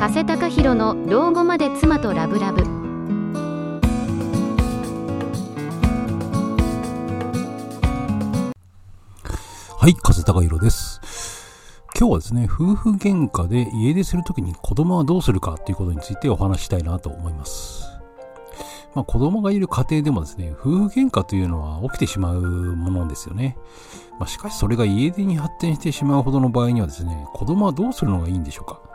加瀬隆弘の老後まで妻とラブラブはい、風高弘です。今日はですね、夫婦喧嘩で家出するときに子供はどうするかということについてお話したいなと思います。まあ子供がいる家庭でもですね、夫婦喧嘩というのは起きてしまうものですよね。まあしかしそれが家出に発展してしまうほどの場合にはですね、子供はどうするのがいいんでしょうか。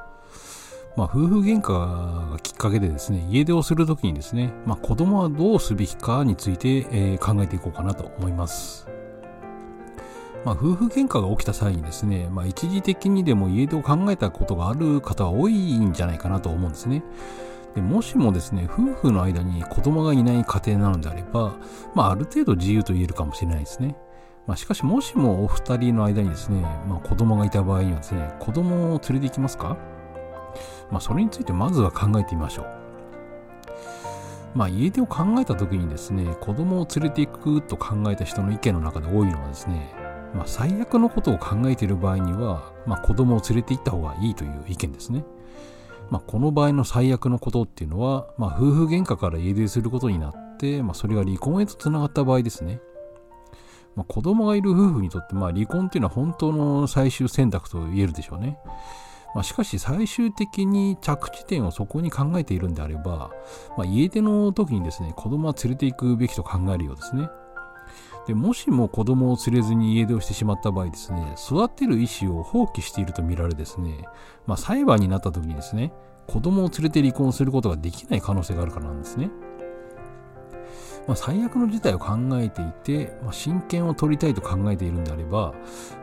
まあ夫婦喧嘩がきっかけでですね、家出をするときにですね、まあ子供はどうすべきかについて、えー考えていこうかなと思います。まあ、夫婦喧嘩が起きた際にですね、まあ、一時的にでも家出を考えたことがある方は多いんじゃないかなと思うんですね。でもしもですね、夫婦の間に子供がいない家庭なのであれば、まあ、ある程度自由と言えるかもしれないですね。まあ、しかし、もしもお二人の間にですね、まあ、子供がいた場合にはですね、子供を連れて行きますか？まあ、それについてまずは考えてみましょう。まあ、家出を考えた時にですね、子供を連れて行くと考えた人の意見の中で多いのはですね、まあ、最悪のことを考えている場合には、まあ、子供を連れて行った方がいいという意見ですね。まあ、この場合の最悪のことっていうのは、まあ、夫婦喧嘩から家出することになって、まあ、それが離婚へとつながった場合ですね。まあ、子供がいる夫婦にとって、まあ、離婚っていうのは本当の最終選択と言えるでしょうね。まあ、しかし最終的に着地点をそこに考えているんであれば、まあ、家出の時にですね、子供は連れて行くべきと考えるようですね。でもしも子供を連れずに家出をしてしまった場合ですね、育てる意思を放棄していると見られですね、まあ、裁判になった時にですね、子供を連れて離婚することができない可能性があるからなんですね。まあ、最悪の事態を考えていて、まあ、親権を取りたいと考えているんであれば、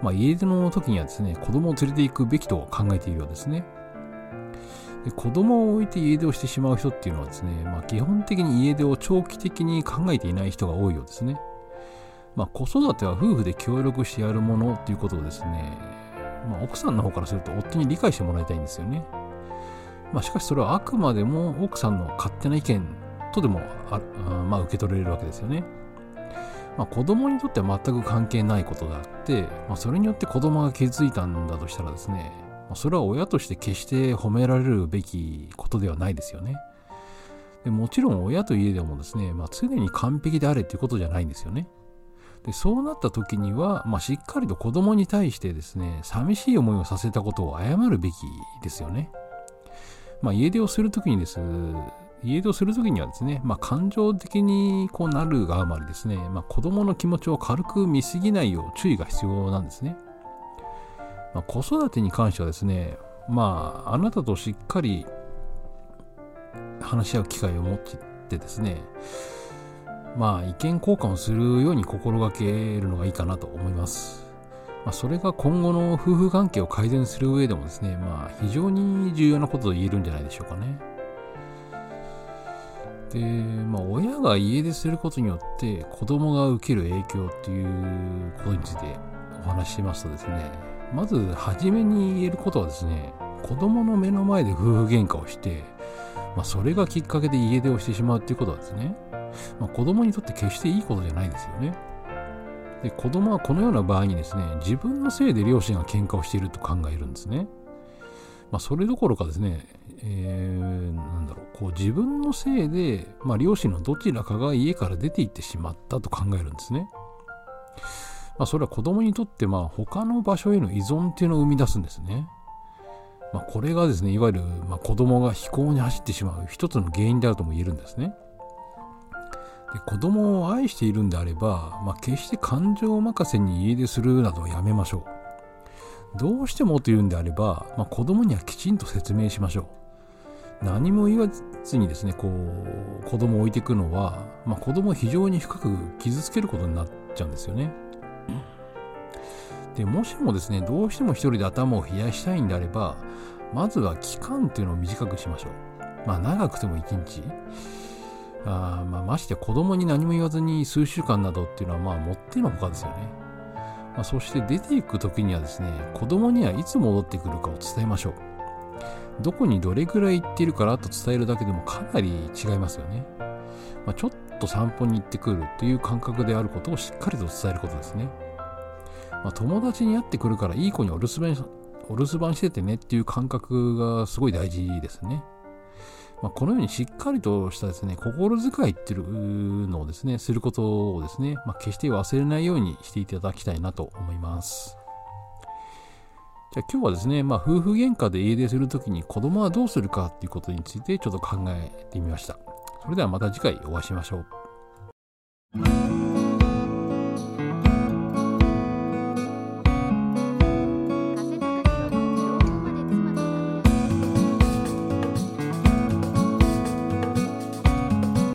まあ、家出の時にはですね、子供を連れて行くべきと考えているようですね。で子供を置いて家出をしてしまう人っていうのはですね、まあ、基本的に家出を長期的に考えていない人が多いようですね。まあ、子育ては夫婦で協力してやるものということをですね、まあ、奥さんの方からすると夫に理解してもらいたいんですよね。まあ、しかしそれはあくまでも奥さんの勝手な意見とでもああまあ、受け取れるわけですよね。まあ、子供にとっては全く関係ないことであって、まあ、それによって子供が気づいたんだとしたらですね、ま、それは親として決して褒められるべきことではないですよね。でもちろん親といえどもですね、まあ、常に完璧であれということじゃないんですよね。でそうなった時には、まあ、しっかりと子供に対してですね、寂しい思いをさせたことを謝るべきですよね。まあ、家出をするときにです、家出をするときにはですね、まあ、感情的にこうなるがあまりですね、まあ、子供の気持ちを軽く見すぎないよう注意が必要なんですね。まあ、子育てに関してはですね、まあ、あなたとしっかり話し合う機会を持ってですね、まあ、意見交換をするように心がけるのがいいかなと思います。まあ、それが今後の夫婦関係を改善する上でもですね、まあ、非常に重要なことと言えるんじゃないでしょうかね。で、まあ、親が家出することによって子供が受ける影響っていうことについてお話ししますとですね、まず初めに言えることはですね、子供の目の前で夫婦喧嘩をして、まあ、それがきっかけで家出をしてしまうっていうことはですね、まあ、子供にとって決していいことじゃないですよね。で子供はこのような場合にですね、自分のせいで両親が喧嘩をしていると考えるんですね。まあ、それどころかですね、えー、なんだろう、こう自分のせいで、まあ、両親のどちらかが家から出て行ってしまったと考えるんですね。まあ、それは子供にとって、まあ、他の場所への依存っていうのを生み出すんですね。まあ、これがですね、いわゆる、まあ、子供が非行に走ってしまう一つの原因であるとも言えるんですね。で子供を愛しているんであれば、まあ、決して感情任せに家出するなどはやめましょう。どうしてもというんであれば、まあ、子供にはきちんと説明しましょう。何も言わずにですね、こう、子供を置いていくのは、まあ、子供を非常に深く傷つけることになっちゃうんですよね。で、もしもですね、どうしても一人で頭を冷やしたいんであれば、まずは期間っていうのを短くしましょう。まあ、長くても1日。あまあ、まして子供に何も言わずに数週間などっていうのはまあもってのほかですよね。まあ、そして出ていく時にはですね、子供にはいつ戻ってくるかを伝えましょう。どこにどれくらい行ってるからと伝えるだけでもかなり違いますよね。まあ、ちょっと散歩に行ってくるという感覚であることをしっかりと伝えることですね。まあ、友達に会ってくるからいい子にお留守番お留守番しててねっていう感覚がすごい大事ですね。まあ、このようにしっかりとしたですね、心遣いっていうのをですね、することをですね、まあ、決して忘れないようにしていただきたいなと思います。じゃあ今日はですね、まあ、夫婦喧嘩で家出するときに子供はどうするかっていうことについてちょっと考えてみました。それではまた次回お会いしましょう。